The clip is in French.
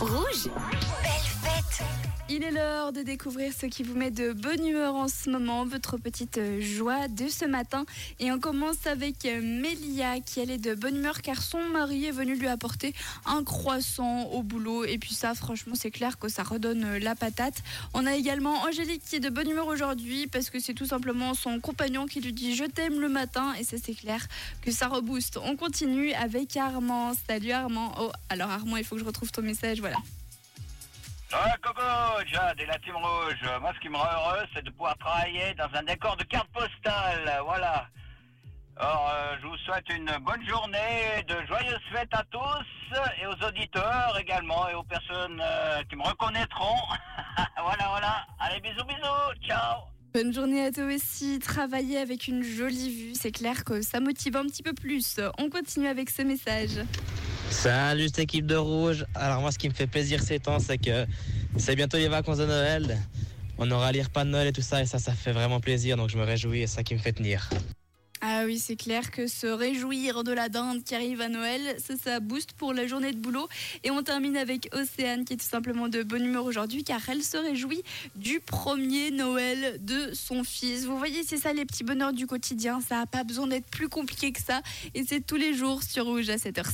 Rouge. Il est l'heure de découvrir ce qui vous met de bonne humeur en ce moment, votre petite joie de ce matin. Et on commence avec euh, Mélia qui est de bonne humeur car son mari est venu lui apporter un croissant au boulot. Et puis ça, franchement, c'est clair que ça redonne euh, la patate. On a également Angélique qui est de bonne humeur aujourd'hui parce que c'est tout simplement son compagnon qui lui dit je t'aime le matin. Et ça, c'est clair que ça rebooste. On continue avec Armand. Salut Armand. Oh, alors Armand, il faut que je retrouve ton message. Voilà. Ouais, Coco, Jade et la Team Rouge. Moi, ce qui me rend heureux, c'est de pouvoir travailler dans un décor de carte postale. Voilà. Alors, euh, je vous souhaite une bonne journée, de joyeuses fêtes à tous et aux auditeurs également et aux personnes euh, qui me reconnaîtront. voilà, voilà. Allez, bisous, bisous. Ciao. Bonne journée à toi aussi. Travailler avec une jolie vue, c'est clair que ça motive un petit peu plus. On continue avec ce message. Salut cette équipe de rouge. Alors moi ce qui me fait plaisir ces temps c'est que c'est bientôt les vacances de Noël. On aura les repas de Noël et tout ça et ça ça fait vraiment plaisir donc je me réjouis et ça qui me fait tenir. Ah oui, c'est clair que se réjouir de la dinde qui arrive à Noël, ça, ça booste pour la journée de boulot. Et on termine avec Océane qui est tout simplement de bonne humeur aujourd'hui car elle se réjouit du premier Noël de son fils. Vous voyez, c'est ça les petits bonheurs du quotidien. Ça n'a pas besoin d'être plus compliqué que ça. Et c'est tous les jours sur Rouge à cette heure-ci.